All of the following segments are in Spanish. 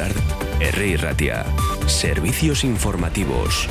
R. Ratia. Servicios informativos.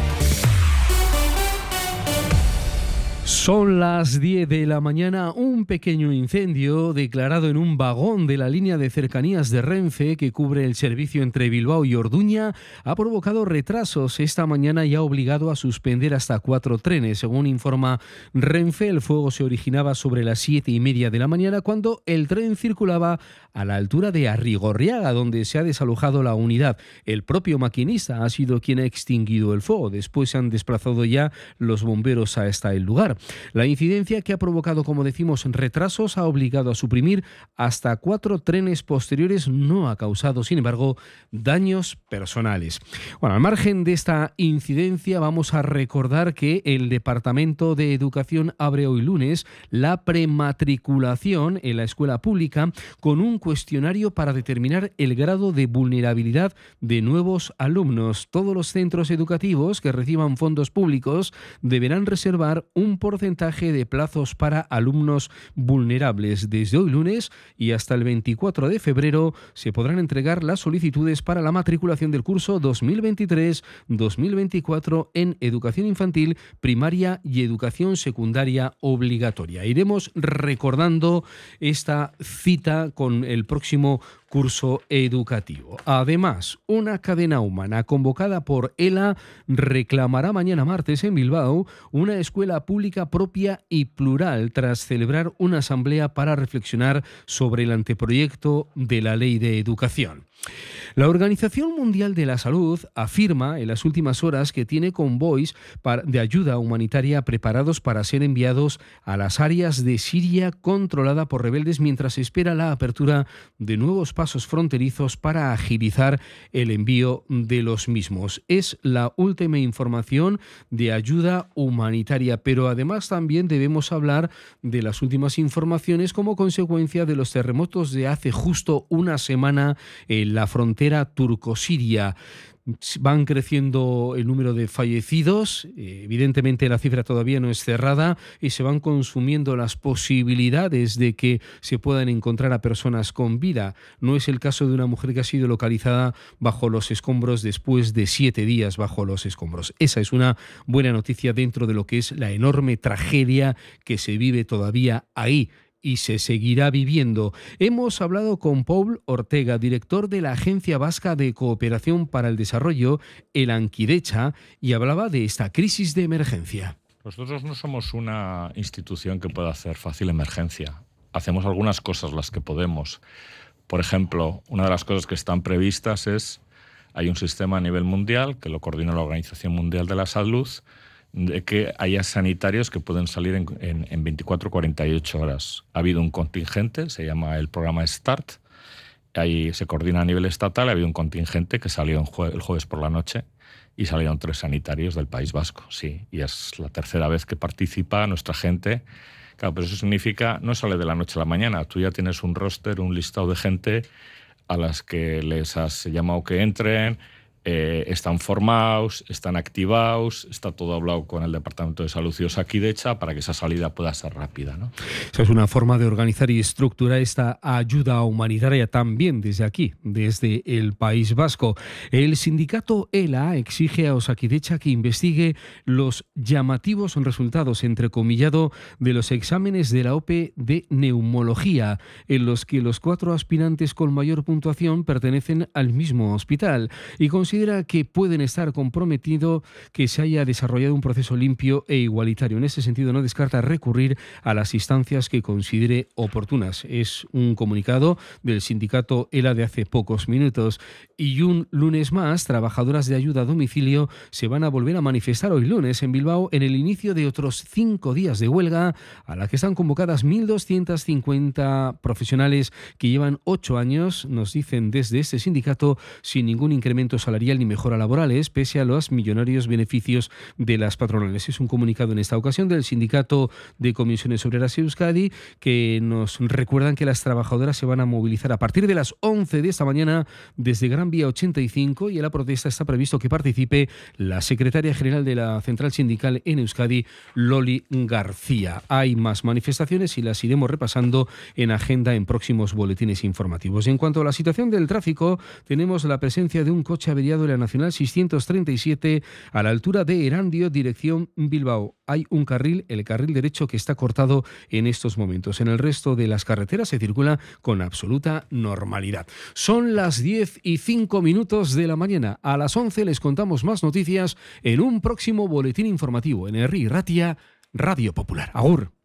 Son las 10 de la mañana. Un pequeño incendio declarado en un vagón de la línea de cercanías de Renfe que cubre el servicio entre Bilbao y Orduña ha provocado retrasos esta mañana y ha obligado a suspender hasta cuatro trenes. Según informa Renfe, el fuego se originaba sobre las siete y media de la mañana cuando el tren circulaba a la altura de Arrigorriaga, donde se ha desalojado la unidad. El propio maquinista ha sido quien ha extinguido el fuego. Después se han desplazado ya los bomberos hasta el lugar. La incidencia que ha provocado, como decimos, retrasos ha obligado a suprimir hasta cuatro trenes posteriores. No ha causado, sin embargo, daños personales. Bueno, al margen de esta incidencia, vamos a recordar que el Departamento de Educación abre hoy lunes la prematriculación en la escuela pública con un cuestionario para determinar el grado de vulnerabilidad de nuevos alumnos. Todos los centros educativos que reciban fondos públicos deberán reservar un porcentaje de plazos para alumnos vulnerables. Desde hoy lunes y hasta el 24 de febrero se podrán entregar las solicitudes para la matriculación del curso 2023-2024 en educación infantil, primaria y educación secundaria obligatoria. Iremos recordando esta cita con el próximo curso educativo. Además, una cadena humana convocada por ELA reclamará mañana martes en Bilbao una escuela pública propia y plural tras celebrar una asamblea para reflexionar sobre el anteproyecto de la ley de educación. La Organización Mundial de la Salud afirma en las últimas horas que tiene convoys de ayuda humanitaria preparados para ser enviados a las áreas de Siria controlada por rebeldes mientras espera la apertura de nuevos pasos fronterizos para agilizar el envío de los mismos. Es la última información de ayuda humanitaria, pero además también debemos hablar de las últimas informaciones como consecuencia de los terremotos de hace justo una semana en la frontera turco-siria van creciendo el número de fallecidos, evidentemente la cifra todavía no es cerrada y se van consumiendo las posibilidades de que se puedan encontrar a personas con vida. No es el caso de una mujer que ha sido localizada bajo los escombros después de siete días bajo los escombros. Esa es una buena noticia dentro de lo que es la enorme tragedia que se vive todavía ahí y se seguirá viviendo. Hemos hablado con Paul Ortega, director de la Agencia Vasca de Cooperación para el Desarrollo, el Anquidecha, y hablaba de esta crisis de emergencia. Nosotros no somos una institución que pueda hacer fácil emergencia. Hacemos algunas cosas las que podemos. Por ejemplo, una de las cosas que están previstas es, hay un sistema a nivel mundial que lo coordina la Organización Mundial de la Salud, de que haya sanitarios que pueden salir en, en, 24 48 horas. Ha habido un contingente, se llama el programa START, ahí se coordina a nivel estatal, ha habido un contingente que salió el jueves por la noche y salieron tres sanitarios del País Vasco, sí, y es la tercera vez que participa nuestra gente. Claro, pero eso significa, no sale de la noche a la mañana, tú ya tienes un roster, un listado de gente a las que les has llamado que entren, eh, están formados, están activados, está todo hablado con el Departamento de Salud y Osakidecha para que esa salida pueda ser rápida. ¿no? Esa es una forma de organizar y estructurar esta ayuda humanitaria también desde aquí, desde el País Vasco. El sindicato ELA exige a Osakidecha que investigue los llamativos resultados, entrecomillado, de los exámenes de la OPE de neumología, en los que los cuatro aspirantes con mayor puntuación pertenecen al mismo hospital y con considera que pueden estar comprometido que se haya desarrollado un proceso limpio e igualitario. En ese sentido, no descarta recurrir a las instancias que considere oportunas. Es un comunicado del sindicato ELA de hace pocos minutos. Y un lunes más, trabajadoras de ayuda a domicilio se van a volver a manifestar hoy lunes en Bilbao en el inicio de otros cinco días de huelga, a la que están convocadas 1.250 profesionales que llevan ocho años, nos dicen desde este sindicato, sin ningún incremento salarial salarial ni mejora laborales, pese a los millonarios beneficios de las patronales. Es un comunicado en esta ocasión del Sindicato de Comisiones Obreras Euskadi que nos recuerdan que las trabajadoras se van a movilizar a partir de las 11 de esta mañana desde Gran Vía 85 y en la protesta está previsto que participe la secretaria general de la Central Sindical en Euskadi, Loli García. Hay más manifestaciones y las iremos repasando en agenda en próximos boletines informativos. En cuanto a la situación del tráfico, tenemos la presencia de un coche averiado la Nacional 637 a la altura de Erandio, dirección Bilbao. Hay un carril, el carril derecho, que está cortado en estos momentos. En el resto de las carreteras se circula con absoluta normalidad. Son las 10 y 5 minutos de la mañana. A las 11 les contamos más noticias en un próximo boletín informativo en Herri Ratia, Radio Popular. Agur.